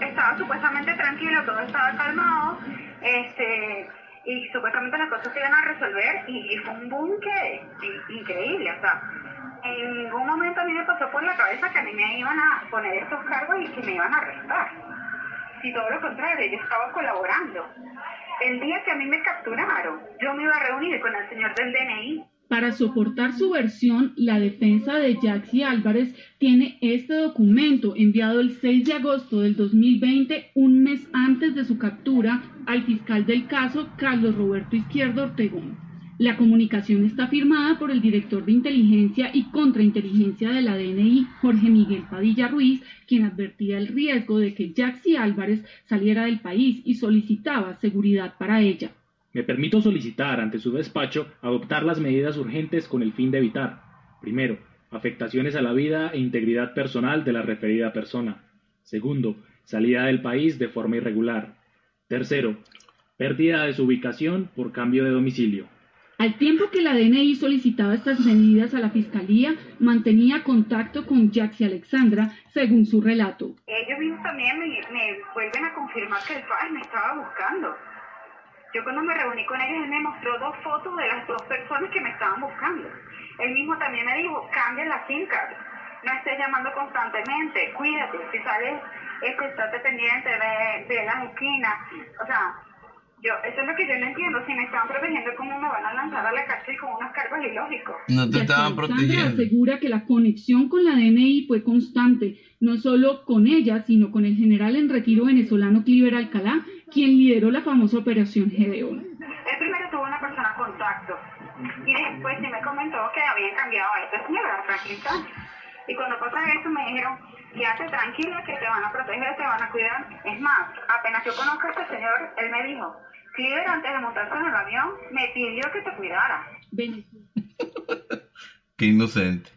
Estaba supuestamente tranquilo, todo estaba calmado, este, y supuestamente las cosas se iban a resolver y, fue un boom que increíble, o sea, en ningún momento a mí me pasó por la cabeza que a mí me iban a poner estos cargos y que me iban a arrestar. Si todo lo contrario, yo estaba colaborando. El día que a mí me capturaron, yo me iba a reunir con el señor del DNI para soportar su versión, la defensa de Jaxi Álvarez tiene este documento enviado el 6 de agosto del 2020, un mes antes de su captura, al fiscal del caso, Carlos Roberto Izquierdo Ortegón. La comunicación está firmada por el director de inteligencia y contrainteligencia de la DNI, Jorge Miguel Padilla Ruiz, quien advertía el riesgo de que Jaxi Álvarez saliera del país y solicitaba seguridad para ella. Me permito solicitar ante su despacho adoptar las medidas urgentes con el fin de evitar, primero, afectaciones a la vida e integridad personal de la referida persona. Segundo, salida del país de forma irregular. Tercero, pérdida de su ubicación por cambio de domicilio. Al tiempo que la DNI solicitaba estas medidas a la Fiscalía, mantenía contacto con Jaxi Alexandra, según su relato. Ellos mismos también me, vuelven a confirmar que el padre me estaba buscando. Yo cuando me reuní con ellos, él me mostró dos fotos de las dos personas que me estaban buscando. Él mismo también me dijo, cambia la SIM no estés llamando constantemente, cuídate, si sales, este, estate pendiente de, de las esquinas. O sea, yo, eso es lo que yo no entiendo. Si me estaban protegiendo, ¿cómo me van a lanzar a la cárcel con unos cargos ilógicos? No te estaban protegiendo. asegura que la conexión con la DNI fue constante, no solo con ella, sino con el general en retiro venezolano Cliver Alcalá, quien lideró la famosa operación Gedeón. El primero tuvo una persona contacto y después sí me comentó que habían cambiado a esta señora, Franklin Y cuando pasa eso me dijeron, quédate tranquila que te van a proteger, te van a cuidar. Es más, apenas yo conozco a este señor, él me dijo, Cliver antes de montarse en el avión me pidió que te cuidara. Qué inocente.